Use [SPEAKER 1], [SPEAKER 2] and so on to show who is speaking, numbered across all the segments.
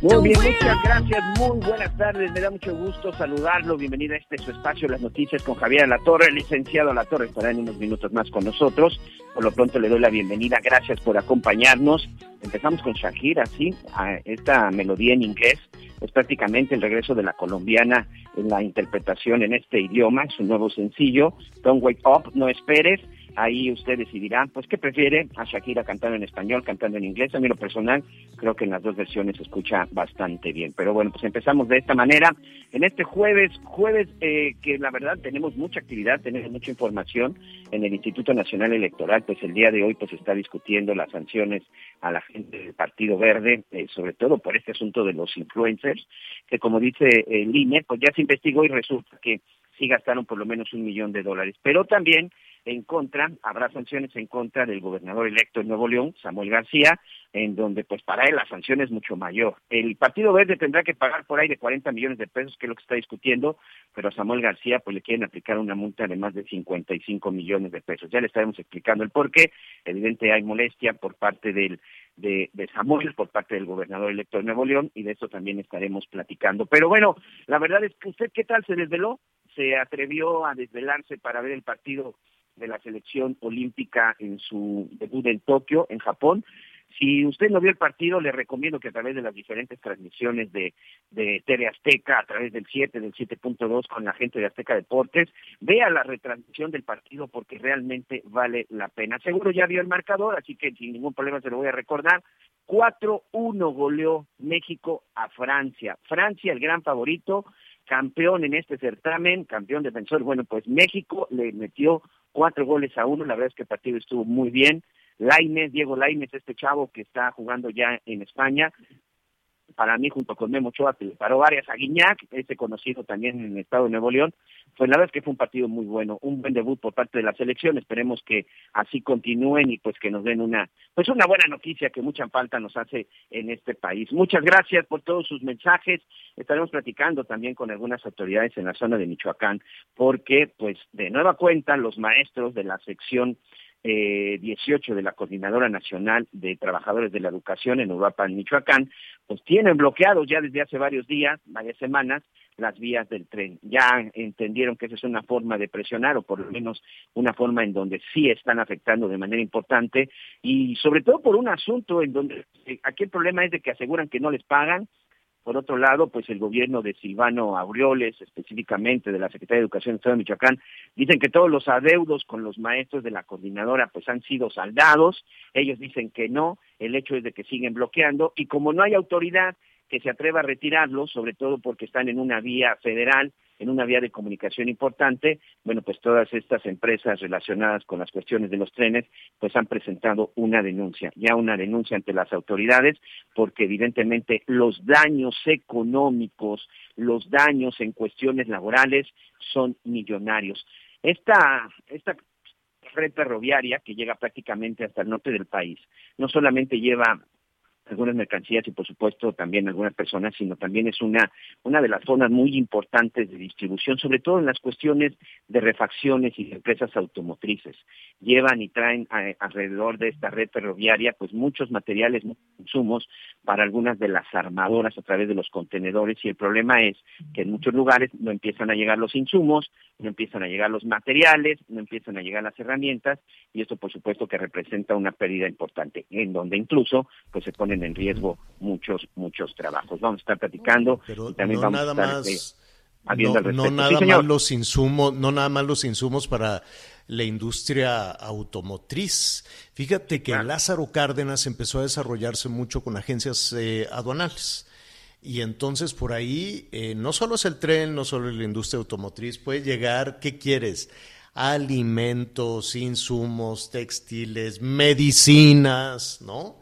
[SPEAKER 1] Muy bien, muchas gracias, muy buenas tardes, me da mucho gusto saludarlo, bienvenido a este su espacio, las noticias con Javier La Torre, el licenciado La Torre estará en unos minutos más con nosotros, por lo pronto le doy la bienvenida, gracias por acompañarnos, empezamos con Shakira, sí, a esta melodía en inglés, es prácticamente el regreso de la colombiana en la interpretación en este idioma, es un nuevo sencillo, Don't Wake Up, no esperes, ahí usted decidirá, pues, ¿qué prefiere? A Shakira cantando en español, cantando en inglés. A mí lo personal, creo que en las dos versiones se escucha bastante bien. Pero bueno, pues empezamos de esta manera. En este jueves, jueves eh, que la verdad tenemos mucha actividad, tenemos mucha información en el Instituto Nacional Electoral, pues el día de hoy pues está discutiendo las sanciones a la gente del Partido Verde, eh, sobre todo por este asunto de los influencers, que como dice el INE, pues ya se investigó y resulta que sí gastaron por lo menos un millón de dólares. Pero también en contra, habrá sanciones en contra del gobernador electo de Nuevo León, Samuel García, en donde pues para él la sanción es mucho mayor. El Partido Verde tendrá que pagar por ahí de 40 millones de pesos, que es lo que está discutiendo, pero a Samuel García pues le quieren aplicar una multa de más de 55 millones de pesos. Ya le estaremos explicando el por qué. Evidente hay molestia por parte del de, de Samuel por parte del gobernador electo de Nuevo León y de eso también estaremos platicando. Pero bueno, la verdad es que usted, ¿qué tal se desveló? Se atrevió a desvelarse para ver el partido de la selección olímpica en su debut en Tokio, en Japón. Si usted no vio el partido, le recomiendo que a través de las diferentes transmisiones de, de TV Azteca, a través del 7, del 7.2 con la gente de Azteca Deportes, vea la retransmisión del partido porque realmente vale la pena. Seguro ya vio el marcador, así que sin ningún problema se lo voy a recordar. 4-1 goleó México a Francia. Francia, el gran favorito, campeón en este certamen, campeón defensor. Bueno, pues México le metió cuatro goles a uno. La verdad es que el partido estuvo muy bien. Lainez, Diego Lainez, este chavo que está jugando ya en España, para mí junto con Memo Ochoa, que le paró varias a Guiñac, este conocido también en el estado de Nuevo León, pues la verdad es que fue un partido muy bueno, un buen debut por parte de la selección, esperemos que así continúen y pues que nos den una, pues una buena noticia que mucha falta nos hace en este país. Muchas gracias por todos sus mensajes, estaremos platicando también con algunas autoridades en la zona de Michoacán, porque pues de nueva cuenta los maestros de la sección eh, 18 de la Coordinadora Nacional de Trabajadores de la Educación en Uruapan, Michoacán, pues tienen bloqueados ya desde hace varios días, varias semanas, las vías del tren. Ya entendieron que esa es una forma de presionar o por lo menos una forma en donde sí están afectando de manera importante y sobre todo por un asunto en donde eh, aquí el problema es de que aseguran que no les pagan, por otro lado, pues el gobierno de Silvano Aureoles, específicamente de la Secretaría de Educación del Estado de Michoacán, dicen que todos los adeudos con los maestros de la coordinadora pues han sido saldados, ellos dicen que no, el hecho es de que siguen bloqueando y como no hay autoridad que se atreva a retirarlos, sobre todo porque están en una vía federal, en una vía de comunicación importante, bueno, pues todas estas empresas relacionadas con las cuestiones de los trenes, pues han presentado una denuncia, ya una denuncia ante las autoridades, porque evidentemente los daños económicos, los daños en cuestiones laborales son millonarios. Esta, esta red ferroviaria que llega prácticamente hasta el norte del país, no solamente lleva algunas mercancías y por supuesto también algunas personas, sino también es una, una de las zonas muy importantes de distribución, sobre todo en las cuestiones de refacciones y de empresas automotrices. Llevan y traen alrededor de esta red ferroviaria pues muchos materiales, muchos insumos para algunas de las armadoras a través de los contenedores y el problema es que en muchos lugares no empiezan a llegar los insumos, no empiezan a llegar los materiales, no empiezan a llegar las herramientas y esto por supuesto que representa una pérdida importante, en donde incluso pues se ponen en riesgo muchos, muchos trabajos. Vamos a estar platicando
[SPEAKER 2] Pero
[SPEAKER 1] y también
[SPEAKER 2] no
[SPEAKER 1] vamos
[SPEAKER 2] nada
[SPEAKER 1] a estar
[SPEAKER 2] más,
[SPEAKER 1] habiendo
[SPEAKER 2] no, nada
[SPEAKER 1] Sí,
[SPEAKER 2] más los insumos, no nada más los insumos para la industria automotriz. Fíjate que. Lázaro Cárdenas empezó a desarrollarse mucho con agencias eh, aduanales. Y entonces por ahí eh, no solo es el tren, no solo es la industria automotriz, puede llegar, ¿qué quieres? Alimentos, insumos, textiles, medicinas, ¿no?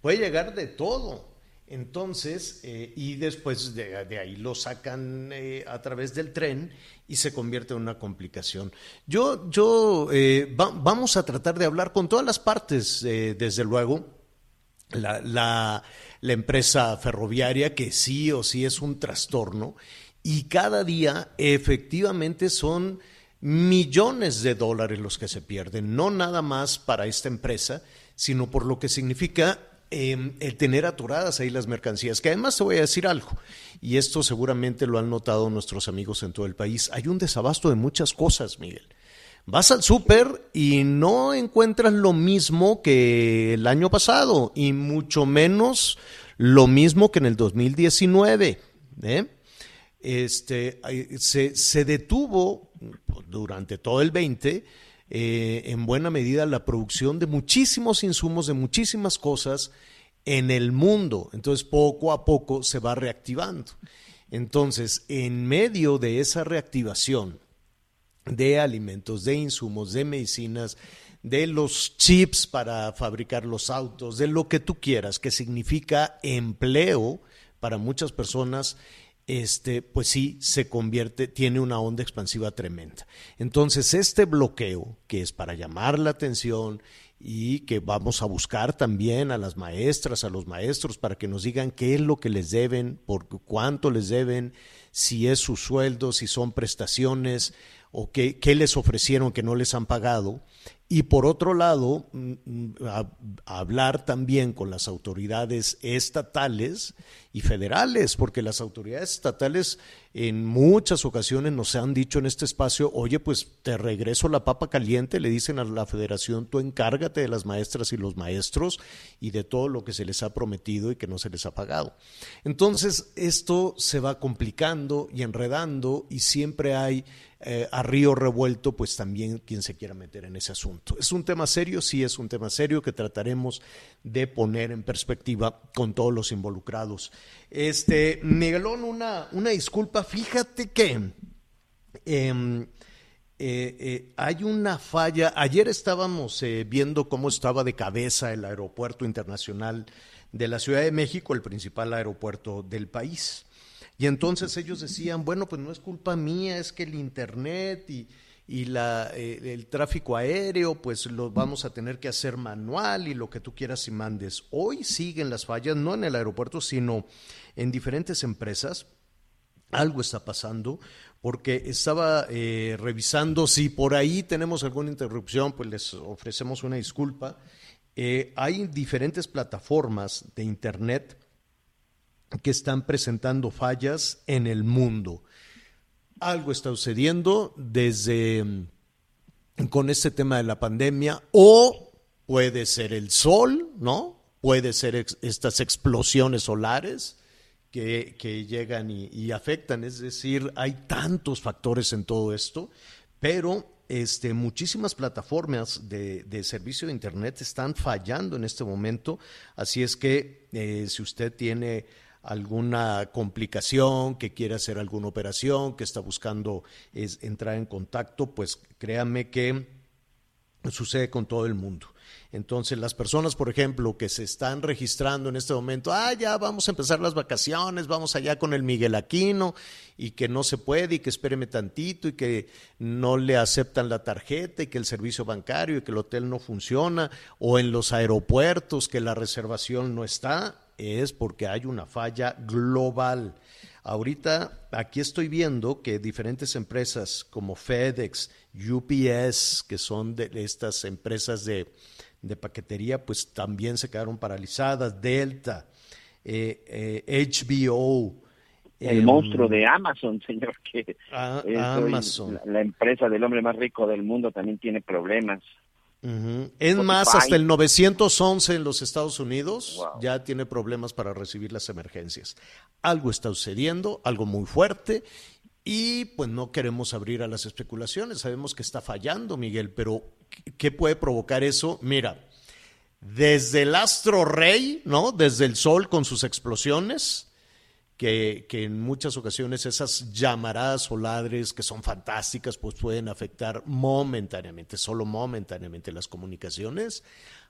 [SPEAKER 2] Puede llegar de todo. Entonces, eh, y después de, ahí lo sacan eh, a través del tren y se convierte en una complicación. Yo, yo, eh, va- vamos a tratar de hablar con todas las partes, eh, desde luego, la, la- la empresa ferroviaria, que sí o sí es un trastorno, y cada día efectivamente son millones de dólares los que se pierden, no nada más para esta empresa, sino por lo que significa eh, el tener atoradas ahí las mercancías, que además te voy a decir algo, y esto seguramente lo han notado nuestros amigos en todo el país, hay un desabasto de muchas cosas, Miguel. Vas al súper y no encuentras lo mismo que el año pasado y mucho menos lo mismo que en el 2019. ¿eh? Este, se, se detuvo durante todo el 20 eh, en buena medida la producción de muchísimos insumos, de muchísimas cosas en el mundo. Entonces poco a poco se va reactivando. Entonces, en medio de esa reactivación, de alimentos, de insumos, de medicinas, de los chips para fabricar los autos, de lo que tú quieras, que significa empleo para muchas personas, este, pues sí, se convierte, tiene una onda expansiva tremenda. Entonces, este bloqueo, que es para llamar la atención y que vamos a buscar también a las maestras, a los maestros, para que nos digan qué es lo que les deben, por cuánto les deben, si es su sueldo, si son prestaciones o qué, les ofrecieron que no les han pagado. Y por otro lado, mm, mm, hablar también con las autoridades estatales y federales, porque las autoridades estatales en muchas ocasiones nos han dicho en este espacio, oye, pues te regreso la papa caliente, le dicen a la federación, tú encárgate de las maestras y los maestros y de todo lo que se les ha prometido y que no se les ha pagado. Entonces, esto se va complicando y enredando y siempre hay eh, a río revuelto, pues también quien se quiera meter en ese asunto. ¿Es un tema serio? Sí, es un tema serio que trataremos de poner en perspectiva con todos los involucrados. Este, Miguelón, una, una disculpa, fíjate que em, eh, eh, hay una falla. Ayer estábamos viendo cómo estaba de cabeza el aeropuerto internacional de la Ciudad de México, el principal aeropuerto del país. Y entonces ellos decían, bueno, pues no es culpa mía, es que el Internet y, la, eh, el tráfico aéreo, pues lo vamos a tener que hacer manual y lo que tú quieras y mandes. Hoy siguen las fallas, no en el aeropuerto, sino en diferentes empresas. Algo está pasando porque estaba eh, revisando si por ahí tenemos alguna interrupción, pues les ofrecemos una disculpa. Eh, hay diferentes plataformas de Internet que están presentando fallas en el mundo. Algo está sucediendo desde mm, con este tema de la pandemia o puede ser el sol, ¿no? Puede ser estas explosiones solares que, que llegan y, y afectan. Es decir, hay tantos factores en todo esto, pero este, muchísimas plataformas de, de servicio de Internet están fallando en este momento. Así es que eh, si usted tiene alguna complicación, que quiere hacer alguna operación, que está buscando es, entrar en contacto, pues créame que sucede con todo el mundo. Entonces, las personas, por ejemplo, que se están registrando en este momento, ah, ya vamos a empezar las vacaciones, vamos allá con el Miguel Aquino, y que no se puede, y que espéreme tantito, y que no le aceptan la tarjeta, y que el servicio bancario, y que el hotel no funciona, o en los aeropuertos, que la reservación no está. Es porque hay una falla global. Ahorita aquí estoy viendo que diferentes empresas como FedEx, UPS, que son de estas empresas de, de paquetería, pues también se quedaron paralizadas. Delta, eh, eh, HBO.
[SPEAKER 1] El
[SPEAKER 2] em,
[SPEAKER 1] monstruo de Amazon, señor, que
[SPEAKER 2] Ah, Amazon.
[SPEAKER 1] la, la empresa del hombre más rico del mundo también tiene problemas.
[SPEAKER 2] Ujú. Es
[SPEAKER 1] Spotify.
[SPEAKER 2] más, hasta el 911 en los Estados Unidos
[SPEAKER 1] Wow.
[SPEAKER 2] ya tiene problemas para recibir las emergencias. Algo está sucediendo, algo muy fuerte, y pues no queremos abrir a las especulaciones. Sabemos que está fallando, Miguel, pero ¿qué- ¿qué puede provocar eso? Mira, desde el astro rey, ¿no? Desde el sol con sus explosiones, que, en muchas ocasiones esas llamaradas o ladres que son fantásticas, pues pueden afectar momentáneamente, solo momentáneamente las comunicaciones,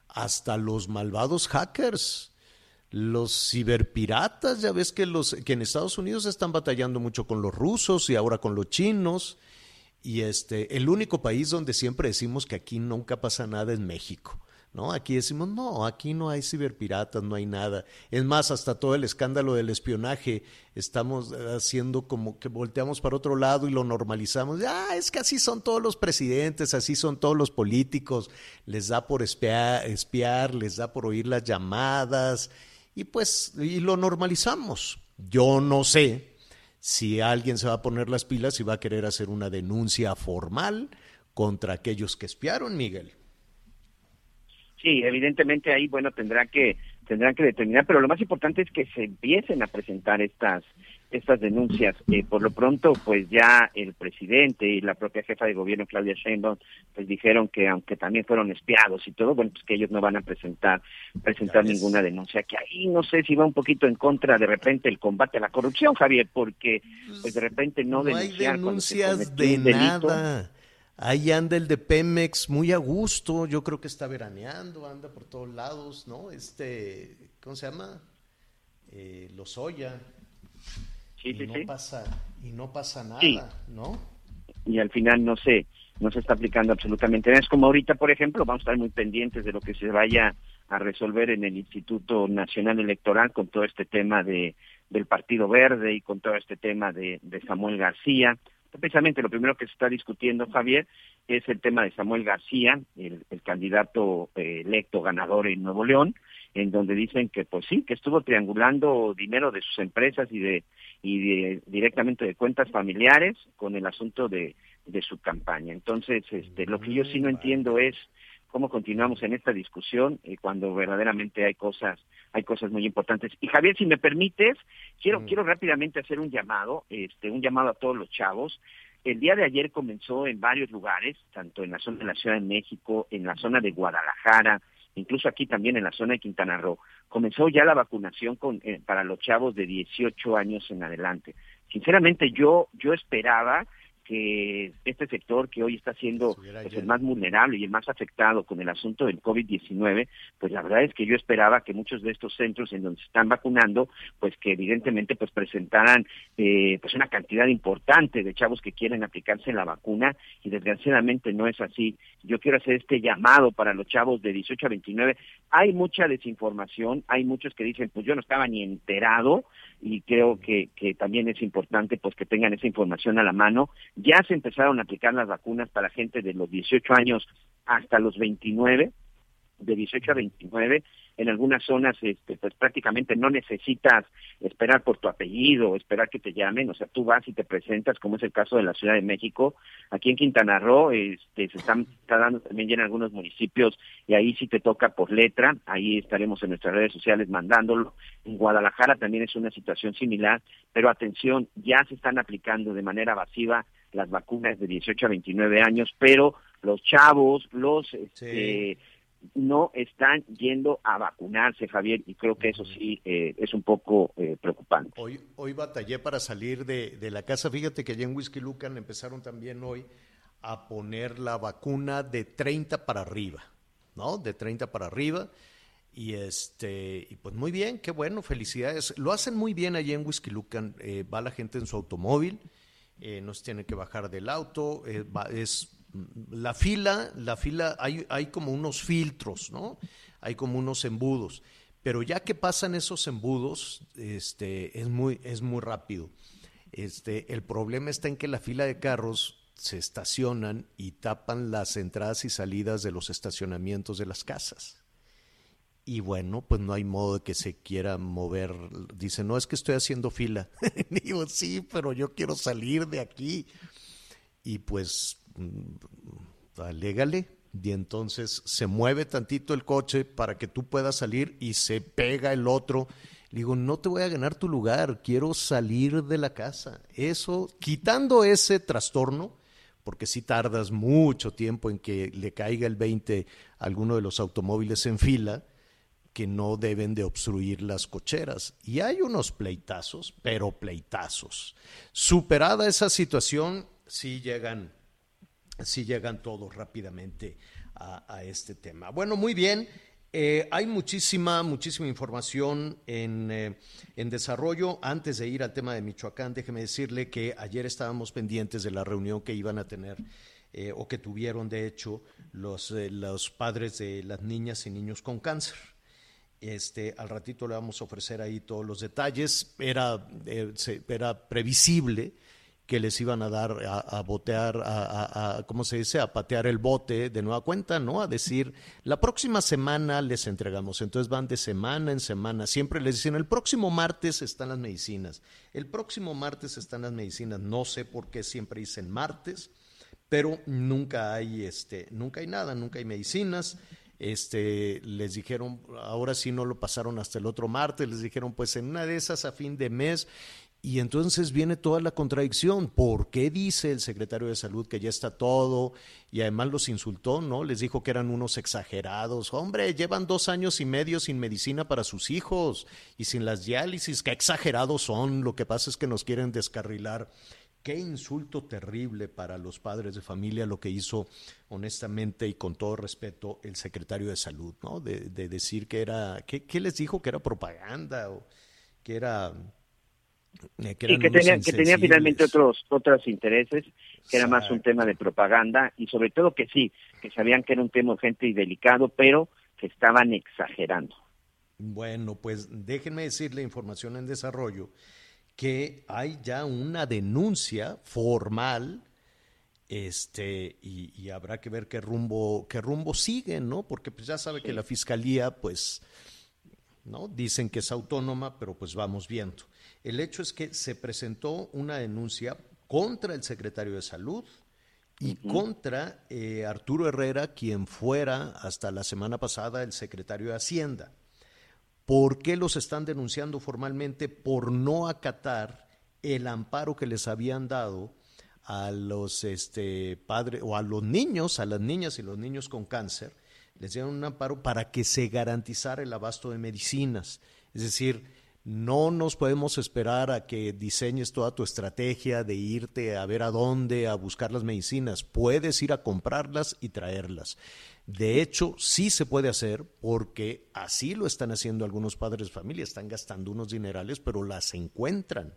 [SPEAKER 2] hasta los malvados hackers, los ciberpiratas, ya ves que, los, que en Estados Unidos están batallando mucho con los rusos y ahora con los chinos. Y este, el único país donde siempre decimos que aquí nunca pasa nada es México. ¿No? Aquí decimos, no, aquí no hay ciberpiratas, no hay nada. Es más, hasta todo el escándalo del espionaje, estamos haciendo como que volteamos para otro lado y lo normalizamos. Ah, es que así son todos los presidentes, así son todos los políticos. Les da por espiar, espiar les da por oír las llamadas y pues, y lo normalizamos. Yo no sé si alguien se va a poner las pilas y va a querer hacer una denuncia formal contra aquellos que espiaron, Miguel.
[SPEAKER 1] Sí, evidentemente ahí, bueno, tendrá que tendrán que determinar, pero lo más importante es que se empiecen a presentar estas estas denuncias. Eh, por lo pronto, pues ya el presidente y la propia jefa de gobierno, Claudia Sheinbaum, pues dijeron que aunque también fueron espiados y todo, bueno, pues que ellos no van a presentar presentar ninguna denuncia. Que ahí no sé si va un poquito en contra de repente el combate a la corrupción, Javier, porque pues de repente no,
[SPEAKER 2] No hay
[SPEAKER 1] denunciar cuando se
[SPEAKER 2] denuncias de
[SPEAKER 1] delito.
[SPEAKER 2] Ahí anda el de Pemex muy a gusto, yo creo que está veraneando, anda por todos lados, ¿no? Este, ¿cómo se llama? Eh, Lozoya.
[SPEAKER 1] Sí,
[SPEAKER 2] y
[SPEAKER 1] sí,
[SPEAKER 2] no
[SPEAKER 1] sí.
[SPEAKER 2] pasa y no pasa nada,
[SPEAKER 1] Sí.
[SPEAKER 2] ¿no?
[SPEAKER 1] y al final no se no se está aplicando absolutamente nada. Es como ahorita, por ejemplo, vamos a estar muy pendientes de lo que se vaya a resolver en el Instituto Nacional Electoral con todo este tema de del Partido Verde y con todo este tema de, de Samuel García. Precisamente lo primero que se está discutiendo, Javier, es el tema de Samuel García, el, el candidato eh, electo ganador en Nuevo León, en donde dicen que pues sí, que estuvo triangulando dinero de sus empresas y de y de, directamente de cuentas familiares con el asunto de, de su campaña. Entonces, este, lo que yo sí no entiendo es cómo continuamos en esta discusión eh, cuando verdaderamente hay cosas hay cosas muy importantes. Y Javier, si me permites, quiero
[SPEAKER 2] Mm.
[SPEAKER 1] quiero rápidamente hacer un llamado, este un llamado a todos los chavos. El día de ayer comenzó en varios lugares, tanto en la zona de la Ciudad de México, en la zona de Guadalajara, incluso aquí también en la zona de Quintana Roo, comenzó ya la vacunación con, eh, para los chavos de 18 años en adelante. Sinceramente, yo yo esperaba que este sector que hoy está siendo pues, el más vulnerable y el más afectado con el asunto del COVID-19, pues la verdad es que yo esperaba que muchos de estos centros en donde se están vacunando, pues que evidentemente pues presentaran eh, pues una cantidad importante de chavos que quieren aplicarse la vacuna y desgraciadamente no es así. Yo quiero hacer este llamado para los chavos de 18 a 29. Hay mucha desinformación, hay muchos que dicen, pues yo no estaba ni enterado y creo que, que también es importante pues que tengan esa información a la mano. Ya se empezaron a aplicar las vacunas para gente de los 18 años hasta los 29, de 18 a 29. En algunas zonas, este, pues prácticamente no necesitas esperar por tu apellido, esperar que te llamen, o sea, tú vas y te presentas, como es el caso de la Ciudad de México. Aquí en Quintana Roo, este, se están está dando también ya en algunos municipios y ahí sí te toca por letra, ahí estaremos en nuestras redes sociales mandándolo. En Guadalajara también es una situación similar, pero atención, ya se están aplicando de manera masiva las vacunas de 18 a 29 años, pero los chavos, los este, no están yendo a vacunarse, Javier, y creo que eso sí eh, es un poco eh, preocupante.
[SPEAKER 2] Hoy, hoy batallé para salir de, de la casa. Fíjate que allá en Whisky Lucan empezaron también hoy a poner la vacuna de 30 para arriba, ¿no? De 30 para arriba. Y este, y pues muy bien, qué bueno, felicidades. Lo hacen muy bien allá en Whisky Lucan. Eh, va la gente en su automóvil, eh, no se tiene que bajar del auto, eh, va- es la fila, la fila, hay, hay como unos filtros, ¿no? Hay como unos embudos. Pero ya que pasan esos embudos, este, es muy, es muy rápido. Este, el problema está en que la fila de carros se estacionan y tapan las entradas y salidas de los estacionamientos de las casas. Y bueno, pues no hay modo de que se quiera mover. Dice, no, es que estoy haciendo fila. Digo, sí, pero yo quiero salir de aquí. Y pues, alégale. Y entonces se mueve tantito el coche para que tú puedas salir y se pega el otro. Le digo, no te voy a ganar tu lugar, quiero salir de la casa. Eso, quitando ese trastorno, porque si tardas mucho tiempo en que le caiga el 20 a alguno de los automóviles en fila, que no deben de obstruir las cocheras. Y hay unos pleitazos, pero pleitazos. Superada esa situación, sí llegan, sí llegan todos rápidamente a, este tema. Bueno, muy bien. Eh, hay muchísima, muchísima información en, eh, en, desarrollo. Antes de ir al tema de Michoacán, déjeme decirle que ayer estábamos pendientes de la reunión que iban a tener eh, o que tuvieron, de hecho, los, los padres de las niñas y niños con cáncer. Este, al ratito le vamos a ofrecer ahí todos los detalles. Era, era previsible que les iban a dar a, botear, a, a, ¿cómo se dice? A patear el bote de nueva cuenta, ¿no? A decir, la próxima semana les entregamos. Entonces van de semana en semana. Siempre les dicen, el próximo martes están las medicinas. El próximo martes están las medicinas. No sé por qué siempre dicen martes, pero nunca hay, este, nunca hay nada, nunca hay medicinas este, les dijeron, ahora sí no lo pasaron hasta el otro martes, les dijeron, pues en una de esas a fin de mes. Y entonces viene toda la contradicción. ¿Por qué dice el secretario de Salud que ya está todo? Y además los insultó, ¿no? Les dijo que eran unos exagerados. Hombre, llevan dos años y medio sin medicina para sus hijos y sin las diálisis. Qué exagerados son. Lo que pasa es que nos quieren descarrilar. Qué insulto terrible para los padres de familia lo que hizo honestamente y con todo respeto el secretario de salud, ¿no? De, de decir que era, ¿qué, ¿qué, les dijo? Que era propaganda o que era...
[SPEAKER 1] Eh, que y que tenía, que tenía finalmente otros otros intereses, que era más un tema de propaganda y sobre todo que sí, que sabían que era un tema urgente y delicado, pero que estaban exagerando.
[SPEAKER 2] Bueno, pues déjenme decirle información en desarrollo que hay ya una denuncia formal este y, y, habrá que ver qué rumbo qué rumbo siguen no porque pues ya sabe sí. que la fiscalía pues no dicen que es autónoma pero pues vamos viendo el hecho es que se presentó una denuncia contra el secretario de salud y uh -huh. contra eh, Arturo Herrera quien fuera hasta la semana pasada el secretario de Hacienda ¿Por qué los están denunciando formalmente? Por no acatar el amparo que les habían dado a los este, padres o a los niños, a las niñas y los niños con cáncer, les dieron un amparo para que se garantizara el abasto de medicinas. Es decir, no nos podemos esperar a que diseñes toda tu estrategia de irte a ver a dónde, a buscar las medicinas. Puedes ir a comprarlas y traerlas. De hecho, sí se puede hacer porque así lo están haciendo algunos padres de familia, están gastando unos dinerales, pero las encuentran.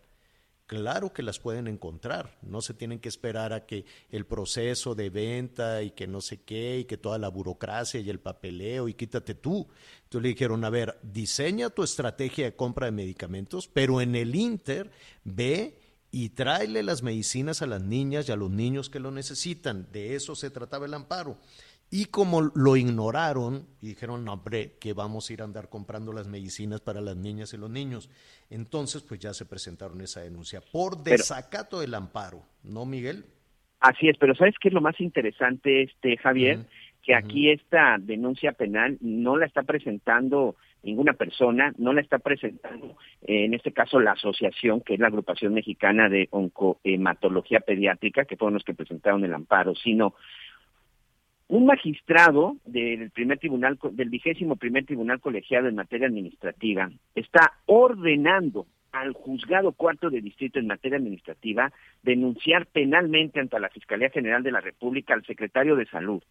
[SPEAKER 2] Claro que las pueden encontrar, no se tienen que esperar a que el proceso de venta y que no sé qué y que toda la burocracia y el papeleo y quítate tú. Entonces le dijeron, a ver, diseña tu estrategia de compra de medicamentos, pero en el Inter ve y tráele las medicinas a las niñas y a los niños que lo necesitan. De eso se trataba el amparo. Y como lo ignoraron y dijeron, no, hombre, que vamos a ir a andar comprando las medicinas para las niñas y los niños. Entonces, pues ya se presentaron esa denuncia por desacato pero, del amparo, ¿no, Miguel?
[SPEAKER 1] Así es, pero ¿sabes qué es lo más interesante, este Javier? Uh -huh. Que aquí uh -huh. esta denuncia penal no la está presentando ninguna persona, no la está presentando, eh, en este caso, la asociación, que es la agrupación mexicana de oncohematología pediátrica, que fueron los que presentaron el amparo, sino un magistrado del primer tribunal del vigésimo primer tribunal colegiado en materia administrativa está ordenando al juzgado cuarto de distrito en materia administrativa denunciar penalmente ante la Fiscalía General de la República al secretario de Salud,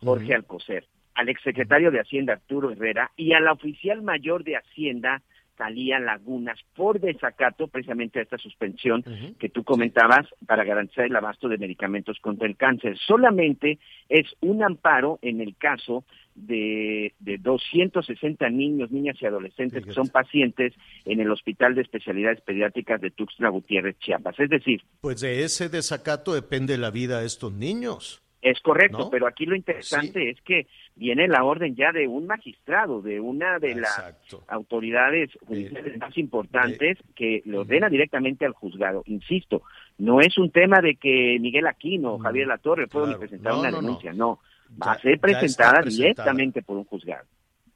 [SPEAKER 1] Jorge uh -huh. Alcocer, al exsecretario de Hacienda Arturo Herrera y a la oficial mayor de Hacienda Talía Lagunas por desacato precisamente a esta suspensión uh -huh. que tú comentabas para garantizar el abasto de medicamentos contra el cáncer. Solamente es un amparo en el caso de, de 260 niños, niñas y adolescentes que son pacientes en el Hospital de Especialidades Pediátricas de Tuxtla Gutiérrez, Chiapas. Es decir...
[SPEAKER 2] Pues de ese desacato depende la vida de estos niños.
[SPEAKER 1] Es correcto, pero aquí lo interesante es que viene la orden ya de un magistrado, de una de las autoridades judiciales más importantes que lo ordena directamente al juzgado. Insisto, no es un tema de que Miguel Aquino o Javier Latorre puedan presentar una denuncia, no. Va a ser presentada, directamente por un juzgado.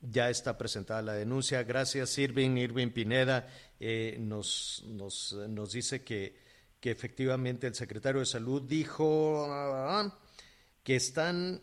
[SPEAKER 2] Ya está presentada la denuncia. Gracias, Irving. Irving Pineda eh, nos, nos, nos dice que, que efectivamente el secretario de Salud dijo que están,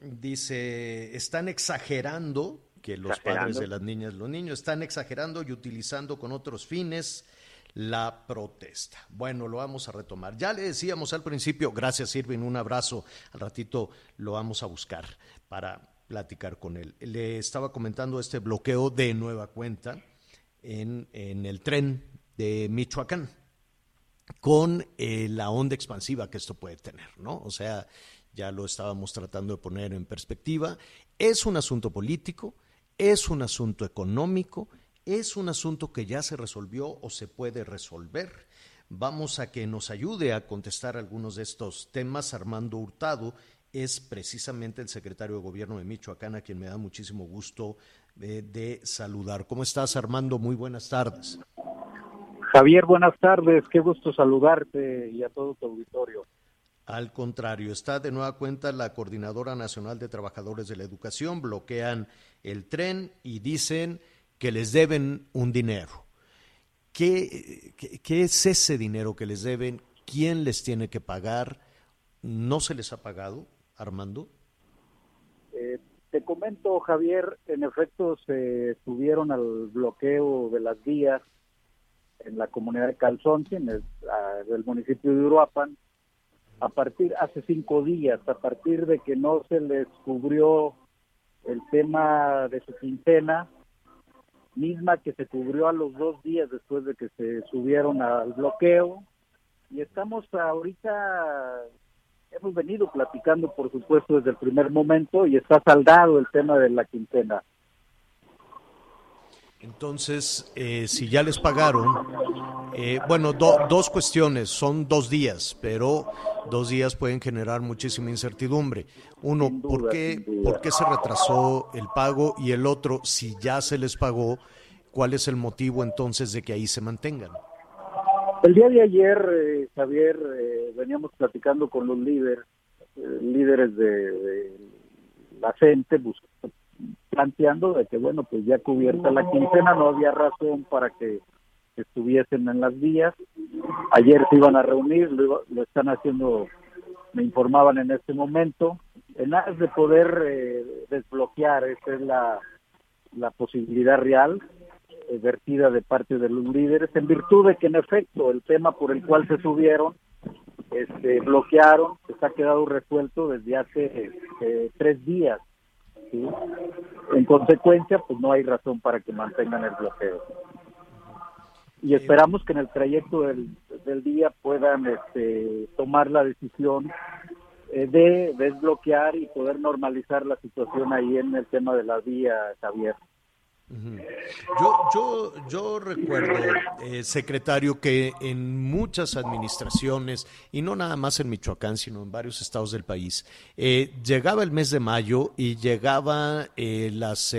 [SPEAKER 2] dice, están exagerando, que los padres de las niñas, los niños están exagerando y utilizando con otros fines la protesta. Bueno, lo vamos a retomar. Ya le decíamos al principio, gracias Irving, un abrazo. Al ratito lo vamos a buscar para platicar con él. Le estaba comentando este bloqueo de nueva cuenta en, en el tren de Michoacán con eh, la onda expansiva que esto puede tener, ¿no? O sea, ya lo estábamos tratando de poner en perspectiva. Es un asunto político, es un asunto económico, es un asunto que ya se resolvió o se puede resolver. Vamos a que nos ayude a contestar algunos de estos temas. Armando Hurtado es precisamente el secretario de Gobierno de Michoacán, a quien me da muchísimo gusto eh, de saludar. ¿Cómo estás, Armando? Muy buenas tardes.
[SPEAKER 3] Javier, buenas tardes, qué gusto saludarte y a todo tu auditorio.
[SPEAKER 2] Al contrario, está de nueva cuenta la Coordinadora Nacional de Trabajadores de la Educación, bloquean el tren y dicen que les deben un dinero. ¿Qué, qué, es ese dinero que les deben? ¿Quién les tiene que pagar? ¿No se les ha pagado, Armando?
[SPEAKER 3] Eh, te comento, Javier, en efecto se subieron al bloqueo de las vías en la comunidad de Calzonte, en el del municipio de Uruapan, a partir, hace cinco días, a partir de que no se les cubrió el tema de su quincena, misma que se cubrió a los dos días después de que se subieron al bloqueo, y estamos ahorita, hemos venido platicando, por supuesto, desde el primer momento, y está saldado el tema de la quincena.
[SPEAKER 2] Entonces, eh, si ya les pagaron, eh, bueno, dos cuestiones, son dos días, pero dos días pueden generar muchísima incertidumbre. Uno, ¿por, qué, ¿por qué se retrasó el pago? Y el otro, si ya se les pagó, ¿cuál es el motivo entonces de que ahí se mantengan?
[SPEAKER 3] El día de ayer, eh, Javier, veníamos platicando con los líderes, líderes de, la gente, buscando planteando de que, bueno, pues ya cubierta la quincena, no había razón para que estuviesen en las vías. Ayer se iban a reunir, lo, están haciendo, me informaban en este momento, en aras de poder eh, desbloquear, esa es la, la posibilidad real, eh, vertida de parte de los líderes, en virtud de que en efecto el tema por el cual se subieron, este, bloquearon, se ha quedado resuelto desde hace eh, tres días en consecuencia, pues no hay razón para que mantengan el bloqueo. Y esperamos que en el trayecto del, día puedan este, tomar la decisión eh, de desbloquear y poder normalizar la situación ahí en el tema de la vía, Javier.
[SPEAKER 2] Yo, yo, yo recuerdo, eh, secretario, que en muchas administraciones, y no nada más en Michoacán, sino en varios estados del país, eh, llegaba el mes de mayo y llegaban eh, las,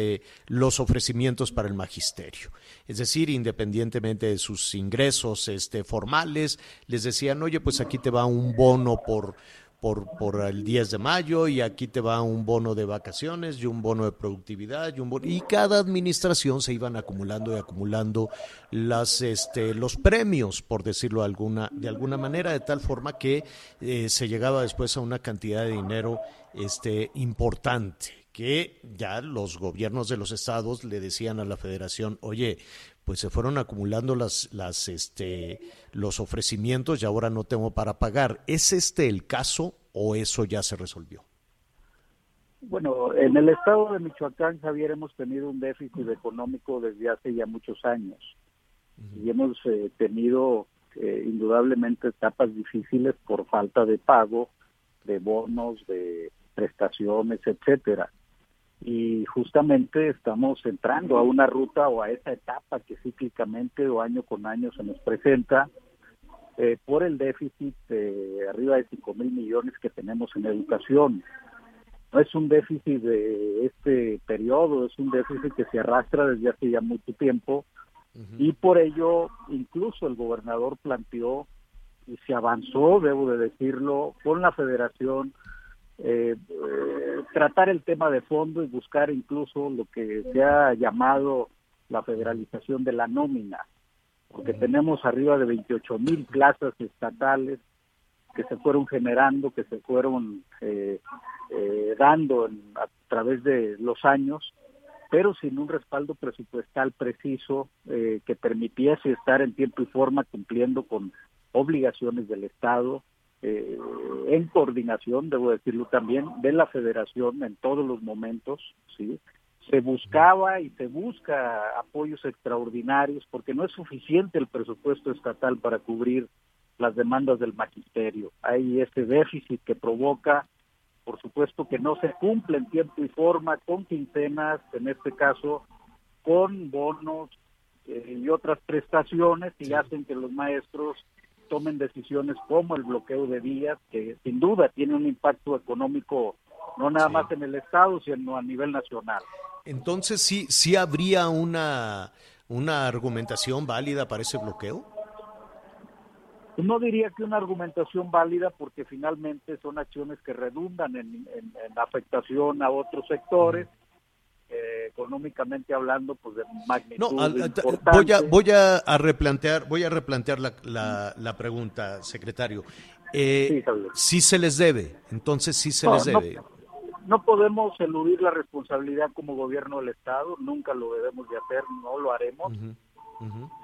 [SPEAKER 2] los ofrecimientos para el magisterio. Es decir, independientemente de sus ingresos este, formales, les decían, oye, pues aquí te va un bono por por, por el 10 de mayo y aquí te va un bono de vacaciones y un bono de productividad y un y cada administración se iban acumulando y acumulando las este los premios por decirlo de alguna de alguna manera de tal forma que eh, se llegaba después a una cantidad de dinero este importante que ya los gobiernos de los estados le decían a la federación, oye, pues se fueron acumulando las, las, este, los ofrecimientos y ahora no tengo para pagar. ¿Es este el caso o eso ya se resolvió?
[SPEAKER 3] Bueno, en el estado de Michoacán, Javier, hemos tenido un déficit económico desde hace ya muchos años y hemos eh, tenido eh, indudablemente etapas difíciles por falta de pago de bonos, de prestaciones, etcétera. Y justamente estamos entrando a una ruta o a esa etapa que cíclicamente o año con año se nos presenta eh, por el déficit de arriba de 5 mil millones que tenemos en educación. No es un déficit de este periodo, es un déficit que se arrastra desde hace ya mucho tiempo y por ello incluso el gobernador planteó y se avanzó, debo de decirlo, con la federación eh, eh, tratar el tema de fondo y buscar incluso lo que se ha llamado la federalización de la nómina, porque tenemos arriba de 28 mil plazas estatales que se fueron generando, que se fueron eh, eh, dando a través de los años, pero sin un respaldo presupuestal preciso eh, que permitiese estar en tiempo y forma cumpliendo con obligaciones del Estado, eh, en coordinación, debo decirlo también, de la federación en todos los momentos, ¿sí? Se buscaba y se busca apoyos extraordinarios porque no es suficiente el presupuesto estatal para cubrir las demandas del magisterio. Hay este déficit que provoca, por supuesto, que no se cumple en tiempo y forma con quincenas, en este caso, con bonos eh, y otras prestaciones y hacen que los maestros tomen decisiones como el bloqueo de vías, que sin duda tiene un impacto económico no nada más en el Estado, sino a nivel nacional.
[SPEAKER 2] Entonces, ¿sí, sí habría una, una argumentación válida para ese bloqueo?
[SPEAKER 3] No diría que una argumentación válida porque finalmente son acciones que redundan en, en, en afectación a otros sectores. Eh, económicamente hablando, pues de magnitud
[SPEAKER 2] No, a-
[SPEAKER 3] importante.
[SPEAKER 2] voy a, voy a, replantear, voy a replantear la, la, la pregunta, secretario. Eh,
[SPEAKER 3] Sí,
[SPEAKER 2] se les debe, entonces sí se
[SPEAKER 3] No,
[SPEAKER 2] les debe.
[SPEAKER 3] no podemos eludir la responsabilidad como gobierno del Estado, nunca lo debemos de hacer, no lo haremos.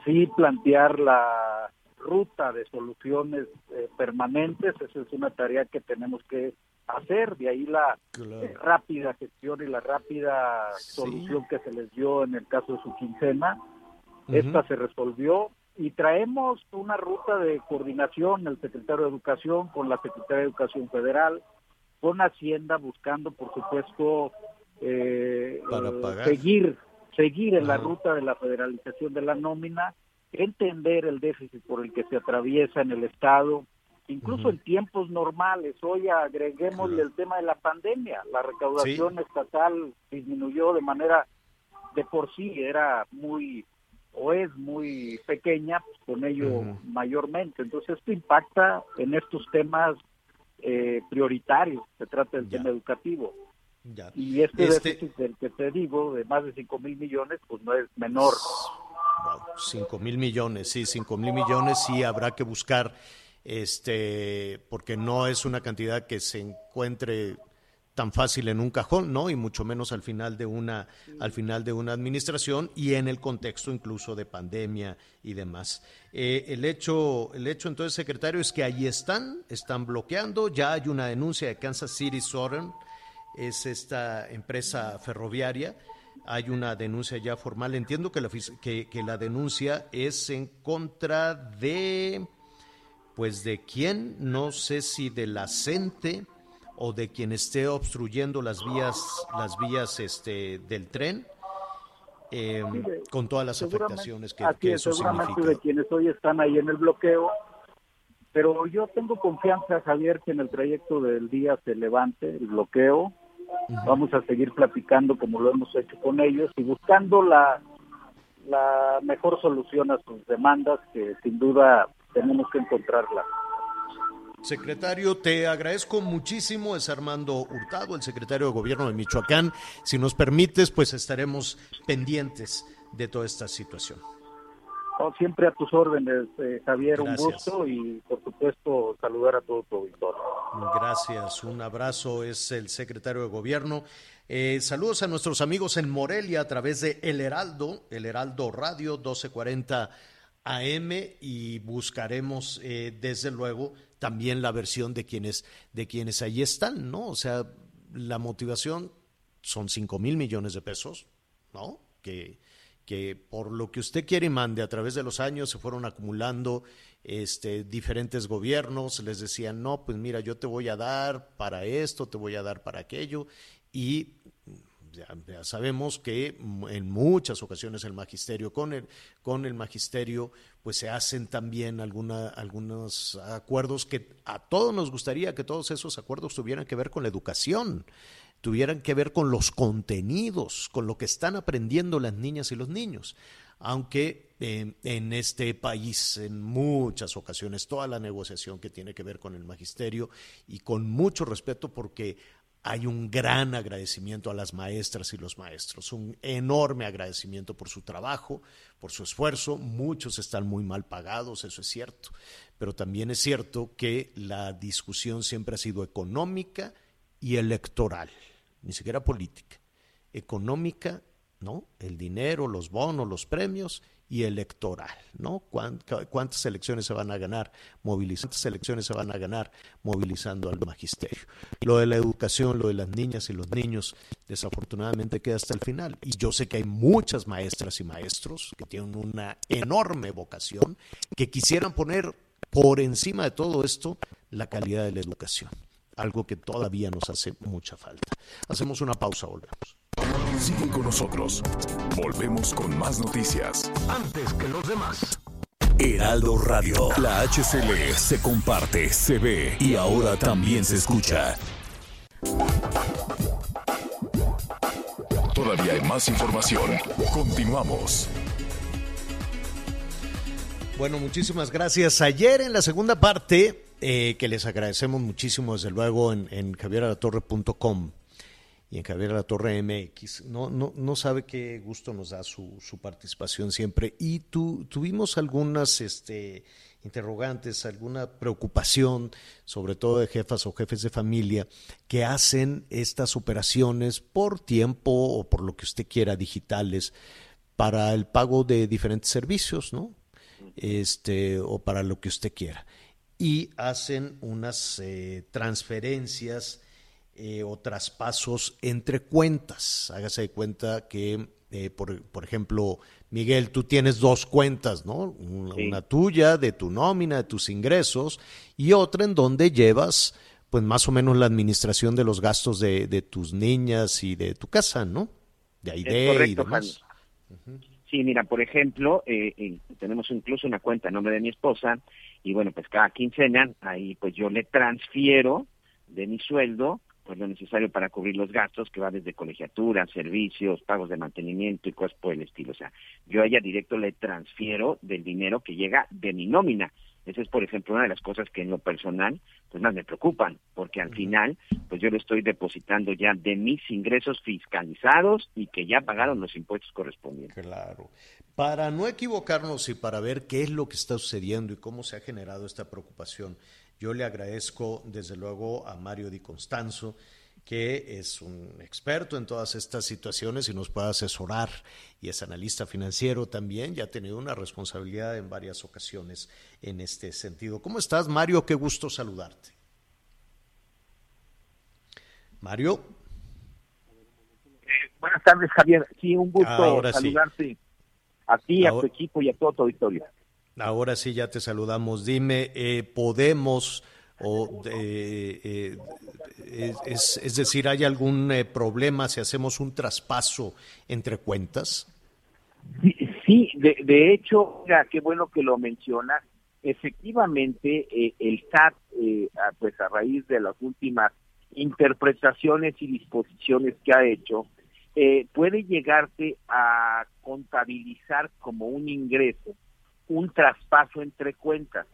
[SPEAKER 3] Sí plantear la ruta de soluciones eh, permanentes, esa es una tarea que tenemos que hacer, de ahí la
[SPEAKER 2] Claro.
[SPEAKER 3] eh, rápida gestión y la rápida
[SPEAKER 2] Sí.
[SPEAKER 3] solución que se les dio en el caso de su quincena. Esta se resolvió y traemos una ruta de coordinación, el secretario de Educación con la Secretaría de Educación Federal, con Hacienda buscando, por supuesto, eh,
[SPEAKER 2] Para
[SPEAKER 3] eh, seguir seguir en la ruta de la federalización de la nómina, entender el déficit por el que se atraviesa en el Estado, incluso
[SPEAKER 2] Ujú.
[SPEAKER 3] en tiempos normales. Hoy agreguémosle
[SPEAKER 2] Claro.
[SPEAKER 3] el tema de la pandemia. La recaudación estatal disminuyó de manera de por sí era muy o es muy pequeña, pues, con ello mayormente. Entonces esto impacta en estos temas eh, prioritarios. Se trata del
[SPEAKER 2] Ya.
[SPEAKER 3] tema educativo.
[SPEAKER 2] Ya.
[SPEAKER 3] Y este,
[SPEAKER 2] Este-
[SPEAKER 3] déficit del que te digo, de más de 5 mil millones, pues no es menor.
[SPEAKER 2] Wow, 5 mil millones, sí, 5 mil millones sí habrá que buscar, este, porque no es una cantidad que se encuentre tan fácil en un cajón, ¿no? Y mucho menos al final de una, al final de una administración y en el contexto incluso de pandemia y demás. Eh, el hecho, el hecho entonces, secretario, es que ahí están, están bloqueando, ya hay una denuncia de Kansas City Southern, es esta empresa ferroviaria. Hay una denuncia ya formal. Entiendo que la, que la denuncia es en contra de, pues de quién, no sé si de la CENTE o de quien esté obstruyendo las vías, las vías este, del tren, eh, con todas las afectaciones que, que
[SPEAKER 3] es,
[SPEAKER 2] eso
[SPEAKER 3] seguramente
[SPEAKER 2] significa.
[SPEAKER 3] de quienes hoy están ahí en el bloqueo. Pero yo tengo confianza, Javier, que en el trayecto del día se levante el bloqueo. Vamos a seguir platicando como lo hemos hecho con ellos y buscando la, la mejor solución a sus demandas, que sin duda tenemos que encontrarla.
[SPEAKER 2] Secretario, te agradezco muchísimo. Es Armando Hurtado, el secretario de Gobierno de Michoacán. Si nos permites, pues estaremos pendientes de toda esta situación.
[SPEAKER 3] No, siempre a tus órdenes, eh, Javier,
[SPEAKER 2] Gracias.
[SPEAKER 3] un gusto y por supuesto saludar a todo tu auditorio.
[SPEAKER 2] Gracias, un abrazo. Es el secretario de Gobierno. Eh, saludos a nuestros amigos en Morelia a través de El Heraldo, El Heraldo Radio 1240 AM y buscaremos eh, desde luego también la versión de quienes de quienes ahí están, ¿no? O sea, la motivación son 5 mil millones de pesos, ¿no? Que, que por lo que usted quiere y mande a través de los años se fueron acumulando este, diferentes gobiernos, les decían, no, pues mira, yo te voy a dar para esto, te voy a dar para aquello, y ya, sabemos que en muchas ocasiones el magisterio, con el, con el magisterio, pues se hacen también alguna, algunos acuerdos que a todos nos gustaría que todos esos acuerdos tuvieran que ver con la educación, tuvieran que ver con los contenidos, con lo que están aprendiendo las niñas y los niños. Aunque en este país, en muchas ocasiones, toda la negociación que tiene que ver con el magisterio y con mucho respeto porque hay un gran agradecimiento a las maestras y los maestros, un enorme agradecimiento por su trabajo, por su esfuerzo. Muchos están muy mal pagados, eso es cierto, pero también es cierto que la discusión siempre ha sido económica y electoral, ni siquiera política. Económica, ¿no? El dinero, los bonos, los premios y electoral, ¿no? ¿Cuántas elecciones se van a ganar movilizando? ¿Cuántas elecciones se van a ganar movilizando al magisterio? Lo de la educación, lo de las niñas y los niños, desafortunadamente queda hasta el final. Y yo sé que hay muchas maestras y maestros que tienen una enorme vocación, que quisieran poner por encima de todo esto la calidad de la educación, algo que todavía nos hace mucha falta. Hacemos una pausa, volvemos.
[SPEAKER 4] Sigue con nosotros. Volvemos con más noticias.
[SPEAKER 3] Antes que los demás.
[SPEAKER 4] Heraldo Radio. La HCL se comparte, se ve y ahora también se escucha. Todavía hay más información. Continuamos.
[SPEAKER 2] Bueno, muchísimas gracias. Ayer en la segunda parte, eh, que les agradecemos muchísimo, desde luego, en, en javieralatorre.com y en Javier La Torre MX. No, no, no sabe qué gusto nos da su, su participación siempre. Y tu, tuvimos algunas este, interrogantes, alguna preocupación, sobre todo de jefas o jefes de familia, que hacen estas operaciones por tiempo o por lo que usted quiera, digitales, para el pago de diferentes servicios, ¿no? Este, o para lo que usted quiera. Y hacen unas eh, transferencias eh, o traspasos entre cuentas. Hágase de cuenta que, eh, por, por, ejemplo, Miguel, tú tienes dos cuentas, ¿no? Una, sí. una, tuya de tu nómina, de tus ingresos, y otra en donde llevas, pues más o menos la administración de los gastos de, de tus niñas y de tu casa, ¿no? De Aide y demás.
[SPEAKER 5] Sí, mira, por ejemplo, eh, eh, tenemos incluso una cuenta en nombre de mi esposa, y bueno, pues cada quincena, ahí pues yo le transfiero de mi sueldo pues lo necesario para cubrir los gastos, que va desde colegiatura, servicios, pagos de mantenimiento y cosas por el estilo. O sea, yo a ella directo le transfiero del dinero que llega de mi nómina. Esa es, por ejemplo, una de las cosas que en lo personal, pues más me preocupan, porque al final, pues yo le estoy depositando ya de mis ingresos fiscalizados y que ya pagaron los impuestos correspondientes.
[SPEAKER 2] Claro. Para no equivocarnos y para ver qué es lo que está sucediendo y cómo se ha generado esta preocupación, yo le agradezco desde luego a Mario Di Constanzo, que es un experto en todas estas situaciones y nos puede asesorar y es analista financiero también, ya ha tenido una responsabilidad en varias ocasiones en este sentido. ¿Cómo estás, Mario? Qué gusto saludarte. Mario.
[SPEAKER 5] Eh, buenas tardes, Javier. Sí, un gusto Ahora saludarte sí. a ti, Ahora... a tu equipo y a todo tu auditorio.
[SPEAKER 2] Ahora sí ya te saludamos. Dime, eh, ¿podemos o eh, eh, es, es, decir, hay algún eh, problema si hacemos un traspaso entre cuentas?
[SPEAKER 5] Sí, de, de, hecho, mira, qué bueno que lo mencionas. Efectivamente, eh, el SAT, pues a raíz de las últimas interpretaciones y disposiciones que ha hecho, puede llegarte a contabilizar como un ingreso un traspaso entre cuentas.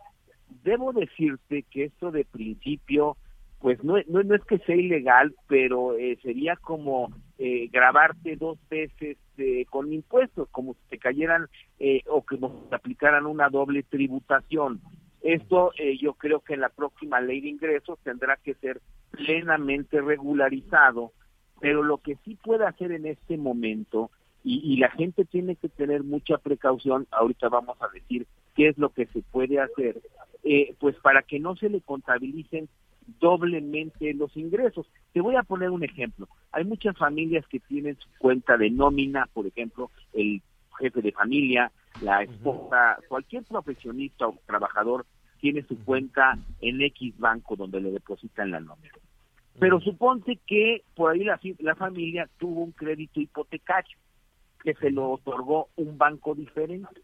[SPEAKER 5] Debo decirte que esto de principio, pues no, no, no es que sea ilegal, pero eh, sería como eh, grabarte dos veces eh, con impuestos, como si te cayeran eh, o que nos aplicaran una doble tributación. Esto eh, yo creo que en la próxima ley de ingresos tendrá que ser plenamente regularizado, pero lo que sí puede hacer en este momento y, y, la gente tiene que tener mucha precaución. Ahorita vamos a decir qué es lo que se puede hacer, eh, pues para que no se le contabilicen doblemente los ingresos. Te voy a poner un ejemplo. Hay muchas familias que tienen su cuenta de nómina, por ejemplo, el jefe de familia, la esposa, cualquier profesionista o trabajador tiene su cuenta en X banco donde le depositan la nómina. Pero suponte que por ahí la, la familia tuvo un crédito hipotecario que se lo otorgó un banco diferente.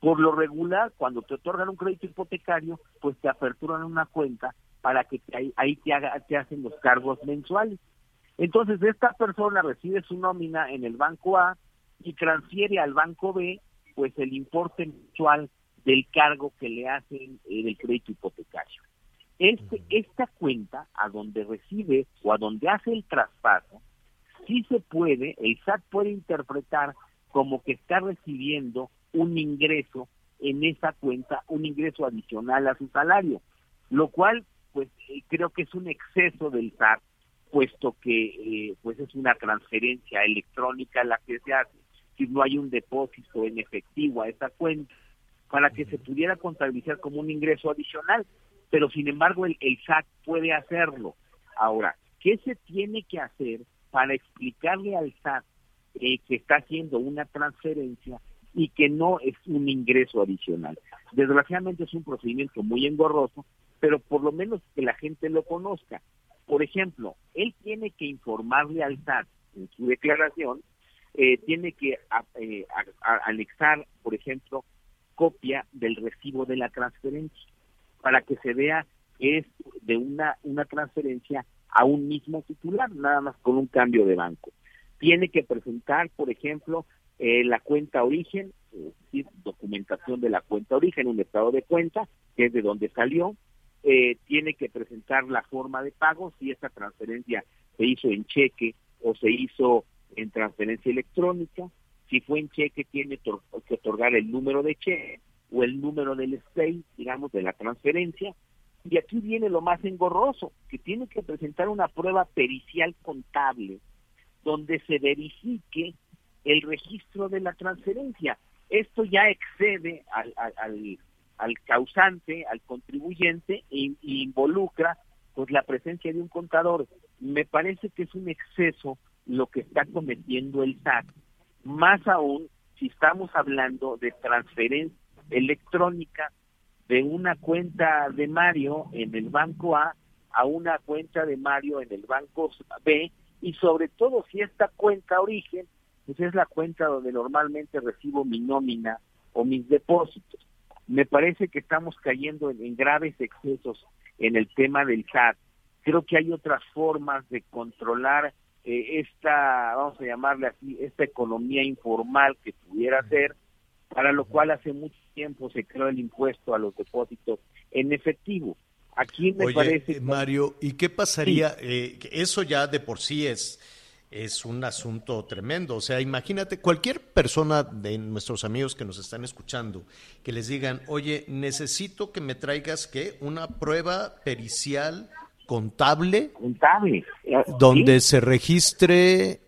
[SPEAKER 5] Por lo regular, cuando te otorgan un crédito hipotecario, pues te aperturan una cuenta para que ahí, ahí te, haga, te hacen los cargos mensuales. Entonces, esta persona recibe su nómina en el banco A y transfiere al banco B, pues el importe mensual del cargo que le hacen eh, del crédito hipotecario. Este, esta cuenta, a donde recibe o a donde hace el traspaso, sí se puede, el SAT puede interpretar como que está recibiendo un ingreso en esa cuenta, un ingreso adicional a su salario, lo cual pues eh, creo que es un exceso del SAT, puesto que eh, pues es una transferencia electrónica la que se hace, si no hay un depósito en efectivo a esa cuenta, para que se pudiera contabilizar como un ingreso adicional pero sin embargo el, el SAT puede hacerlo. Ahora, ¿qué se tiene que hacer para explicarle al SAT eh, que está haciendo una transferencia y que no es un ingreso adicional? Desgraciadamente es un procedimiento muy engorroso, pero por lo menos que la gente lo conozca. Por ejemplo, él tiene que informarle al SAT en su declaración, eh, tiene que eh, anexar, por ejemplo, copia del recibo de la transferencia para que se vea que es de una, una transferencia a un mismo titular, nada más con un cambio de banco. Tiene que presentar, por ejemplo, eh, la cuenta origen, documentación de la cuenta origen, un estado de cuenta, que es de donde salió. Eh, tiene que presentar la forma de pago, si esa transferencia se hizo en cheque o se hizo en transferencia electrónica. Si fue en cheque, tiene que otorgar el número de cheque o el número del SPEI, digamos, de la transferencia. Y aquí viene lo más engorroso, que tiene que presentar una prueba pericial contable donde se verifique el registro de la transferencia. Esto ya excede al, al, causante, al contribuyente e, involucra pues la presencia de un contador. Me parece que es un exceso lo que está cometiendo el SAT, más aún si estamos hablando de transferencia electrónica de una cuenta de Mario en el banco A a una cuenta de Mario en el banco B y sobre todo si esta cuenta origen pues es la cuenta donde normalmente recibo mi nómina o mis depósitos. Me parece que estamos cayendo en, graves excesos en el tema del SAT. Creo que hay otras formas de controlar eh, esta, vamos a llamarle así, esta economía informal que pudiera ser para lo cual hace mucho tiempo se creó el impuesto a los depósitos en efectivo. Aquí me parece...
[SPEAKER 2] Mario, ¿y qué pasaría? Eh, eso ya de por sí es, es un asunto tremendo. O sea, imagínate cualquier persona de nuestros amigos que nos están escuchando que les digan, oye, necesito que me traigas que una prueba pericial contable,
[SPEAKER 5] contable.
[SPEAKER 2] donde se registre eh,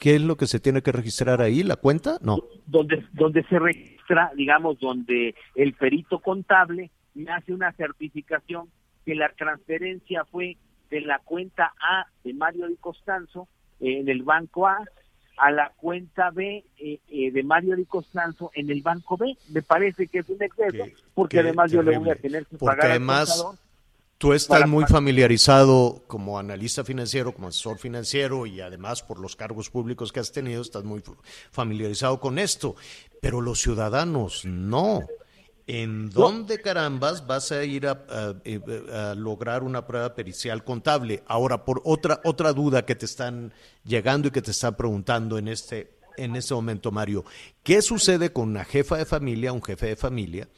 [SPEAKER 2] ¿qué es lo que se tiene que registrar ahí? ¿La cuenta? No.
[SPEAKER 5] Donde, donde se registra, digamos, donde el perito contable me hace una certificación que la transferencia fue de la cuenta A de Mario Di Costanzo en el banco A a la cuenta B eh, eh, de Mario Di Costanzo en el banco B. Me parece que es un exceso, porque además yo le voy a tener que pagar
[SPEAKER 2] además, Tú estás muy familiarizado como analista financiero, como asesor financiero y además por los cargos públicos que has tenido, estás muy familiarizado con esto. Pero los ciudadanos no. ¿En dónde carambas vas a ir a, lograr una prueba pericial contable? Ahora, por otra, otra duda que te están llegando y que te están preguntando en este, en este momento, Mario, ¿qué sucede con una jefa de familia, un jefe de familia,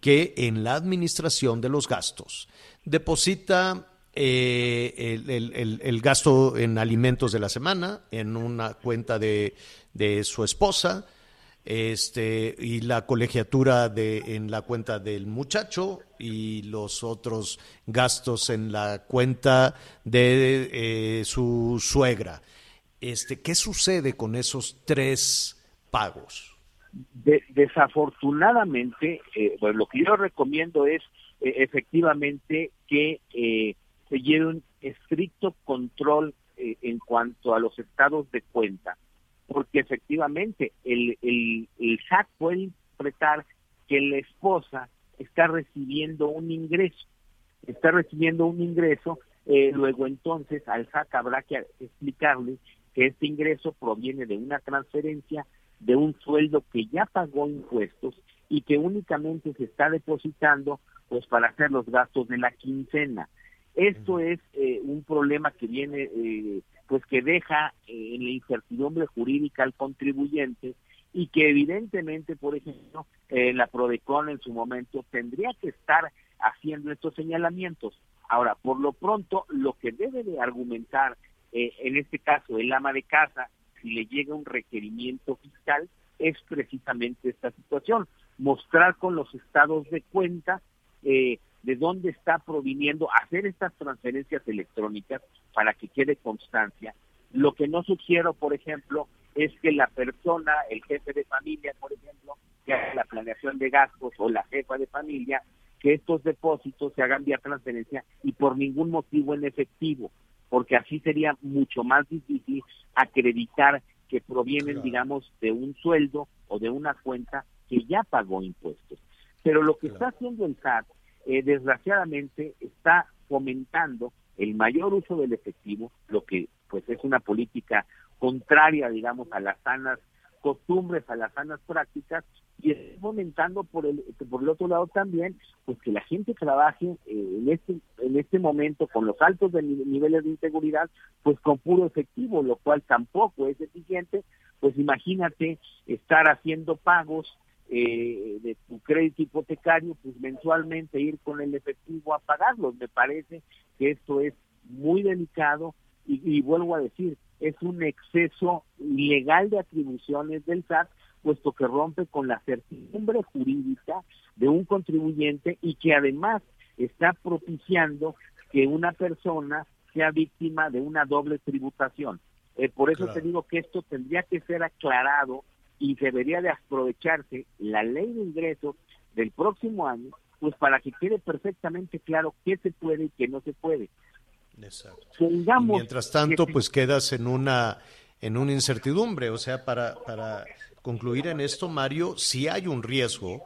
[SPEAKER 2] que en la administración de los gastos deposita eh, el, gasto en alimentos de la semana en una cuenta de, su esposa este y la colegiatura de en la cuenta del muchacho y los otros gastos en la cuenta de eh, su suegra. Este qué sucede con esos tres pagos
[SPEAKER 5] desafortunadamente, eh, lo que yo recomiendo es eh, efectivamente que eh, se lleve un estricto control en cuanto a los estados de cuenta, porque efectivamente el, el, el puede interpretar que la esposa está recibiendo un ingreso, está recibiendo un ingreso eh, luego entonces al SAT habrá que explicarle que este ingreso proviene de una transferencia de un sueldo que ya pagó impuestos y que únicamente se está depositando pues para hacer los gastos de la quincena. Esto es eh, un problema que viene, eh, pues que deja eh, en la incertidumbre jurídica al contribuyente y que evidentemente, por ejemplo, la Prodecon en su momento tendría que estar haciendo estos señalamientos. Ahora, por lo pronto, lo que debe de argumentar, en este caso, el ama de casa, si le llega un requerimiento fiscal, es precisamente esta situación, mostrar con los estados de cuenta eh, de dónde está proviniendo, hacer estas transferencias electrónicas para que quede constancia. Lo que no sugiero, por ejemplo, es que la persona, el jefe de familia, por ejemplo, que haga la planeación de gastos o la jefa de familia, que estos depósitos se hagan vía transferencia y por ningún motivo en efectivo, porque así sería mucho más difícil acreditar que provienen, digamos, de un sueldo o de una cuenta que ya pagó impuestos. Pero lo que está haciendo el SAT, eh, desgraciadamente, está fomentando el mayor uso del efectivo, lo que pues es una política contraria, digamos, a las sanas costumbres, a las sanas prácticas, y está fomentando por el por el otro lado también, pues que la gente trabaje eh, en este en este momento con los altos niveles de inseguridad, pues con puro efectivo, lo cual tampoco es eficiente. Pues imagínate estar haciendo pagos eh, de tu crédito hipotecario, pues mensualmente ir con el efectivo a pagarlos. Me parece que esto es muy delicado y, vuelvo a decir, es un exceso ilegal de atribuciones del SAT, puesto que rompe con la certidumbre jurídica de un contribuyente y que además está propiciando que una persona sea víctima de una doble tributación. Eh, por eso te digo que esto tendría que ser aclarado y debería de aprovecharse la ley de ingresos del próximo año, pues para que quede perfectamente claro qué se puede y qué no se puede.
[SPEAKER 2] Exacto. mientras tanto, pues quedas en una en una incertidumbre, o sea, para para concluir en esto, Mario, si hay un riesgo.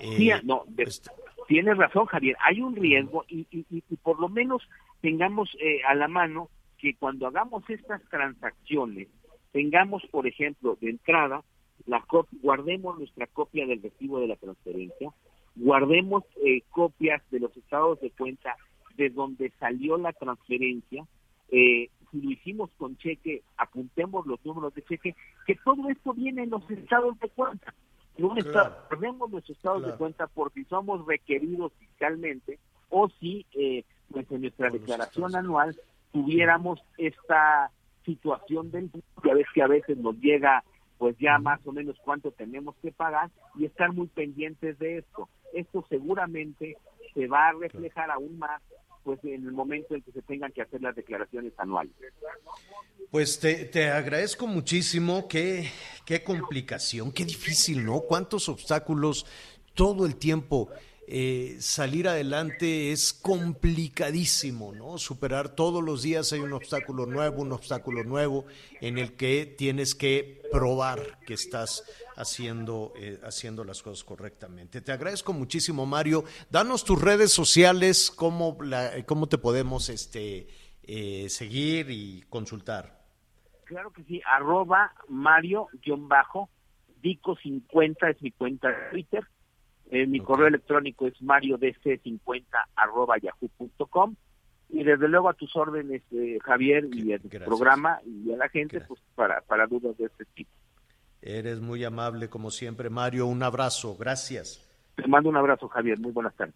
[SPEAKER 5] Eh, no, este tienes razón, Javier, hay un riesgo y, y, por lo menos tengamos eh, a la mano que cuando hagamos estas transacciones, tengamos, por ejemplo, de entrada, la guardemos nuestra copia del recibo de la transferencia, guardemos eh, copias de los estados de cuenta de donde salió la transferencia, eh, si lo hicimos con cheque, apuntemos los números de cheque, que todo esto viene en los estados de cuenta. No guardemos nuestros estados de cuenta por si somos requeridos fiscalmente o si eh, pues en nuestra declaración anual tuviéramos esta situación del ya ves que a veces nos llega pues ya más o menos cuánto tenemos que pagar y estar muy pendientes de esto. Esto seguramente se va a reflejar aún más pues en el momento en que se tengan que hacer las declaraciones anuales.
[SPEAKER 2] Pues te, te agradezco muchísimo, qué, qué complicación, qué difícil, ¿no? Cuántos obstáculos todo el tiempo. Eh, salir adelante es complicadísimo, ¿no? Superar todos los días hay un obstáculo nuevo, un obstáculo nuevo en el que tienes que probar que estás haciendo, eh, haciendo las cosas correctamente. Te agradezco muchísimo, Mario. Danos tus redes sociales, cómo, la, cómo te podemos este, eh, seguir y consultar.
[SPEAKER 5] Claro que sí, arroba Mario-Dico50 es mi cuenta de Twitter eh, mi correo electrónico es mariodc50 arroba yahoo.com y desde luego a tus órdenes, eh, Javier, y al programa y a la gente pues para, para dudas de este tipo.
[SPEAKER 2] Eres muy amable como siempre, Mario. Un abrazo, gracias.
[SPEAKER 5] Te mando un abrazo, Javier. Muy buenas tardes.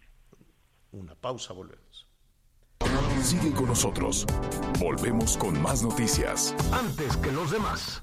[SPEAKER 2] Una pausa, volvemos.
[SPEAKER 4] Sigue con nosotros. Volvemos con más noticias.
[SPEAKER 6] Antes que los demás.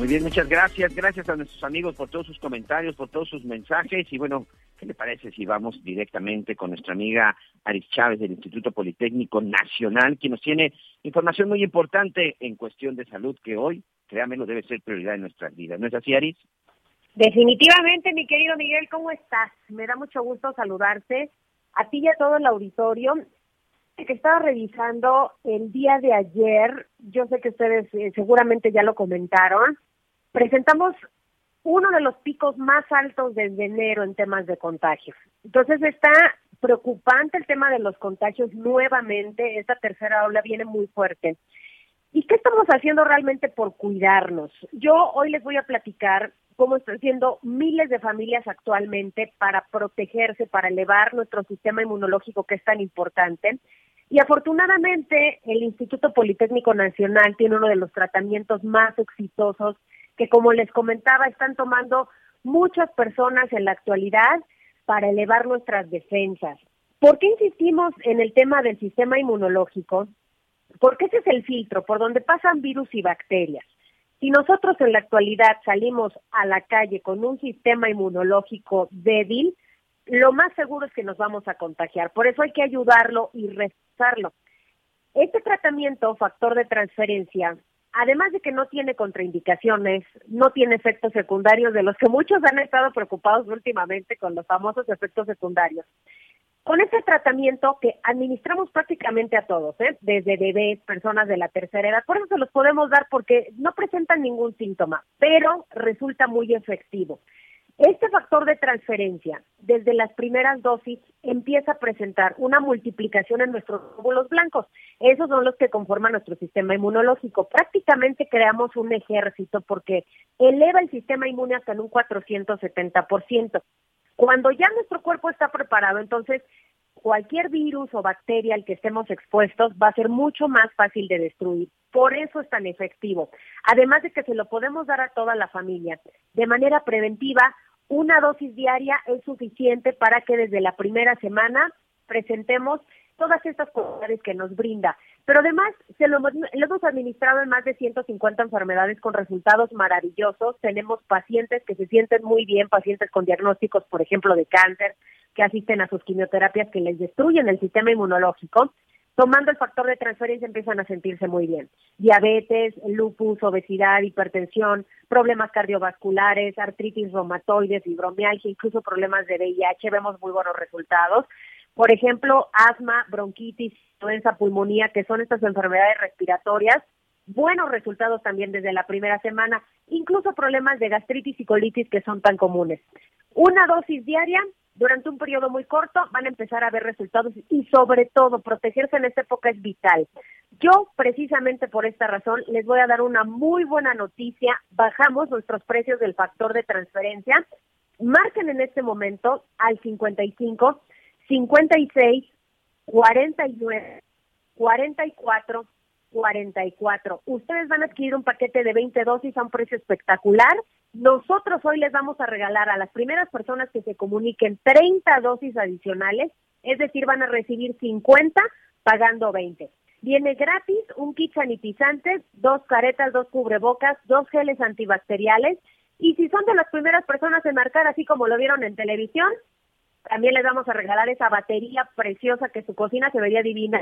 [SPEAKER 5] Muy bien, muchas gracias. Gracias a nuestros amigos por todos sus comentarios, por todos sus mensajes. Y bueno, ¿qué le parece si vamos directamente con nuestra amiga Aris Chávez del Instituto Politécnico Nacional, quien nos tiene información muy importante en cuestión de salud que hoy créanmelo, debe ser prioridad en nuestras vidas. ¿No es así, Aris?
[SPEAKER 7] Definitivamente, mi querido Miguel, ¿cómo estás? Me da mucho gusto saludarte a ti y a todo el auditorio. que estaba revisando el día de ayer, yo sé que ustedes eh, seguramente ya lo comentaron, presentamos uno de los picos más altos desde enero en temas de contagios. Entonces está preocupante el tema de los contagios nuevamente, esta tercera ola viene muy fuerte. ¿Y qué estamos haciendo realmente por cuidarnos? Yo hoy les voy a platicar cómo están haciendo miles de familias actualmente para protegerse, para elevar nuestro sistema inmunológico que es tan importante. Y afortunadamente el Instituto Politécnico Nacional tiene uno de los tratamientos más exitosos que, como les comentaba, están tomando muchas personas en la actualidad para elevar nuestras defensas. ¿Por qué insistimos en el tema del sistema inmunológico? Porque ese es el filtro por donde pasan virus y bacterias. Si nosotros en la actualidad salimos a la calle con un sistema inmunológico débil, lo más seguro es que nos vamos a contagiar. Por eso hay que ayudarlo y reforzarlo. Este tratamiento, factor de transferencia, además de que no tiene contraindicaciones, no tiene efectos secundarios de los que muchos han estado preocupados últimamente con los famosos efectos secundarios. Con este tratamiento que administramos prácticamente a todos, ¿eh? desde bebés, personas de la tercera edad, por eso se los podemos dar porque no presentan ningún síntoma, pero resulta muy efectivo. Este factor de transferencia, desde las primeras dosis, empieza a presentar una multiplicación en nuestros glóbulos blancos. Esos son los que conforman nuestro sistema inmunológico. Prácticamente creamos un ejército porque eleva el sistema inmune hasta en un 470%. Cuando ya nuestro cuerpo está preparado, entonces cualquier virus o bacteria al que estemos expuestos va a ser mucho más fácil de destruir. Por eso es tan efectivo. Además de que se lo podemos dar a toda la familia de manera preventiva una dosis diaria es suficiente para que desde la primera semana presentemos todas estas cualidades que nos brinda. Pero además, se lo, hemos administrado en más de 150 enfermedades con resultados maravillosos. Tenemos pacientes que se sienten muy bien, pacientes con diagnósticos, por ejemplo, de cáncer, que asisten a sus quimioterapias que les destruyen el sistema inmunológico tomando el factor de transferencia empiezan a sentirse muy bien. Diabetes, lupus, obesidad, hipertensión, problemas cardiovasculares, artritis reumatoide, fibromialgia, incluso problemas de VIH, vemos muy buenos resultados. Por ejemplo, asma, bronquitis, influenza, pulmonía, que son estas enfermedades respiratorias, buenos resultados también desde la primera semana, incluso problemas de gastritis y colitis que son tan comunes. Una dosis diaria durante un periodo muy corto van a empezar a ver resultados y sobre todo protegerse en esta época es vital. Yo precisamente por esta razón les voy a dar una muy buena noticia. Bajamos nuestros precios del factor de transferencia. Marquen en este momento al 55 56 49 44 44. Ustedes van a adquirir un paquete de 20 dosis a un precio espectacular. Nosotros hoy les vamos a regalar a las primeras personas que se comuniquen 30 dosis adicionales, es decir, van a recibir 50 pagando 20. Viene gratis un kit sanitizante, dos caretas, dos cubrebocas, dos geles antibacteriales. Y si son de las primeras personas en marcar, así como lo vieron en televisión, también les vamos a regalar esa batería preciosa que su cocina se vería divina.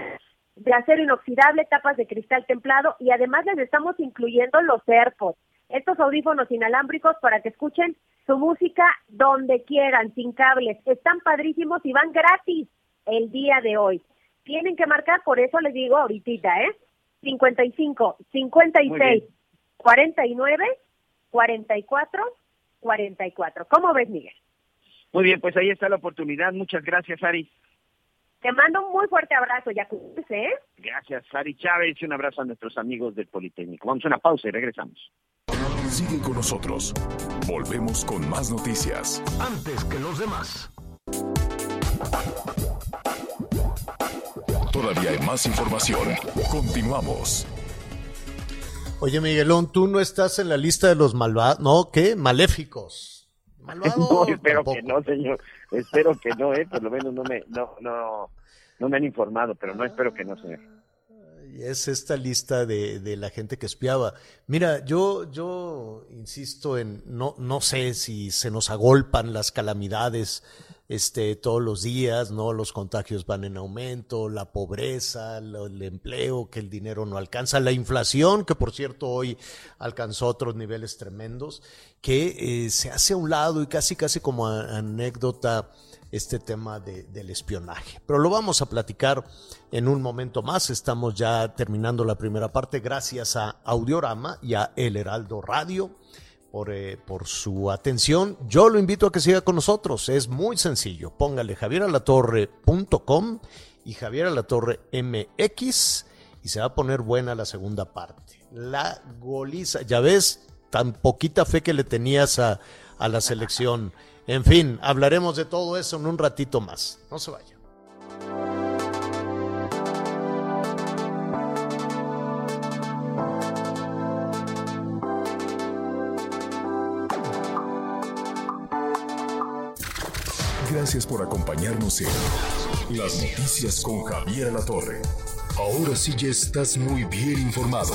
[SPEAKER 7] De acero inoxidable, tapas de cristal templado y además les estamos incluyendo los AirPods, estos audífonos inalámbricos para que escuchen su música donde quieran, sin cables. Están padrísimos y van gratis el día de hoy. Tienen que marcar, por eso les digo ahorita, ¿eh? 55, 56, 49, 44, 44. ¿Cómo ves, Miguel?
[SPEAKER 1] Muy bien, pues ahí está la oportunidad. Muchas gracias, Ari.
[SPEAKER 7] Te mando un muy fuerte abrazo, ya ¿eh?
[SPEAKER 1] Gracias, Ari Chávez, y un abrazo a nuestros amigos del Politécnico. Vamos a una pausa y regresamos.
[SPEAKER 4] Sigue con nosotros. Volvemos con más noticias.
[SPEAKER 8] Antes que los demás.
[SPEAKER 4] Todavía hay más información. Continuamos.
[SPEAKER 2] Oye, Miguelón, tú no estás en la lista de los malvados, ¿no? ¿Qué? Maléficos. Malvados.
[SPEAKER 1] No, espero
[SPEAKER 2] tampoco.
[SPEAKER 1] que no, señor. Espero que no, ¿eh? Por lo menos no me, no, no, no me han informado, pero no espero que no, señor.
[SPEAKER 2] Es esta lista de, de la gente que espiaba. Mira, yo, yo insisto en, no, no sé si se nos agolpan las calamidades este, todos los días, ¿no? Los contagios van en aumento, la pobreza, el empleo, que el dinero no alcanza, la inflación, que por cierto hoy alcanzó otros niveles tremendos, que eh, se hace a un lado y casi, casi como anécdota este tema de, del espionaje. Pero lo vamos a platicar en un momento más. Estamos ya terminando la primera parte gracias a Audiorama y a El Heraldo Radio por, eh, por su atención. Yo lo invito a que siga con nosotros. Es muy sencillo. Póngale javieralatorre.com y Javier Alatorre MX y se va a poner buena la segunda parte. La goliza. Ya ves, tan poquita fe que le tenías a, a la selección. En fin, hablaremos de todo eso en un ratito más. No se vaya.
[SPEAKER 4] Gracias por acompañarnos en Las Noticias con Javier La Torre. Ahora sí ya estás muy bien informado.